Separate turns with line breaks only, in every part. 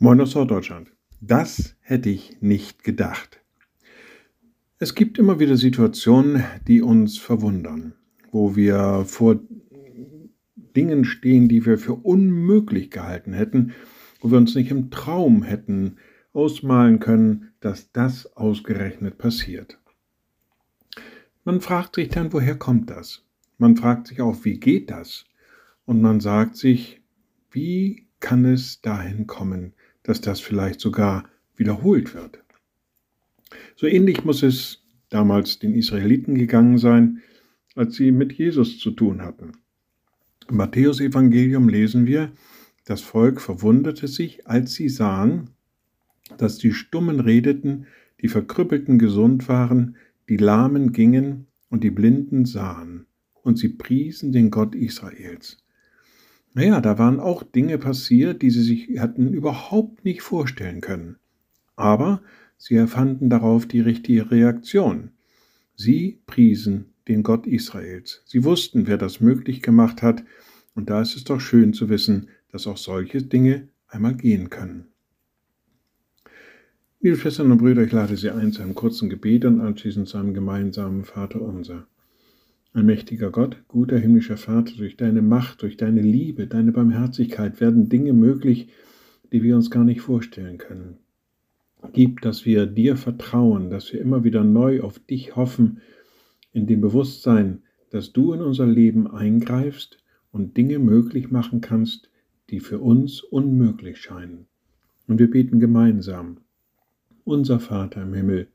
Moin aus Norddeutschland. Das hätte ich nicht gedacht. Es gibt immer wieder Situationen, die uns verwundern, wo wir vor Dingen stehen, die wir für unmöglich gehalten hätten, wo wir uns nicht im Traum hätten ausmalen können, dass das ausgerechnet passiert. Man fragt sich dann, woher kommt das? Man fragt sich auch, wie geht das? Und man sagt sich, wie kann es dahin kommen, dass das vielleicht sogar wiederholt wird. So ähnlich muss es damals den Israeliten gegangen sein, als sie mit Jesus zu tun hatten. Im Matthäusevangelium lesen wir, das Volk verwunderte sich, als sie sahen, dass die Stummen redeten, die Verkrüppelten gesund waren, die Lahmen gingen und die Blinden sahen, und sie priesen den Gott Israels. Naja, da waren auch Dinge passiert, die sie sich hatten überhaupt nicht vorstellen können. Aber sie erfanden darauf die richtige Reaktion. Sie priesen den Gott Israels. Sie wussten, wer das möglich gemacht hat, und da ist es doch schön zu wissen, dass auch solche Dinge einmal gehen können. Liebe Schwestern und Brüder, ich lade Sie ein zu einem kurzen Gebet und anschließend zu einem gemeinsamen Vater unser. Allmächtiger Gott, guter himmlischer Vater, durch deine Macht, durch deine Liebe, deine Barmherzigkeit werden Dinge möglich, die wir uns gar nicht vorstellen können. Gib, dass wir dir vertrauen, dass wir immer wieder neu auf dich hoffen, in dem Bewusstsein, dass du in unser Leben eingreifst und Dinge möglich machen kannst, die für uns unmöglich scheinen. Und wir beten gemeinsam. Unser Vater im Himmel,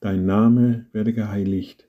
dein Name werde geheiligt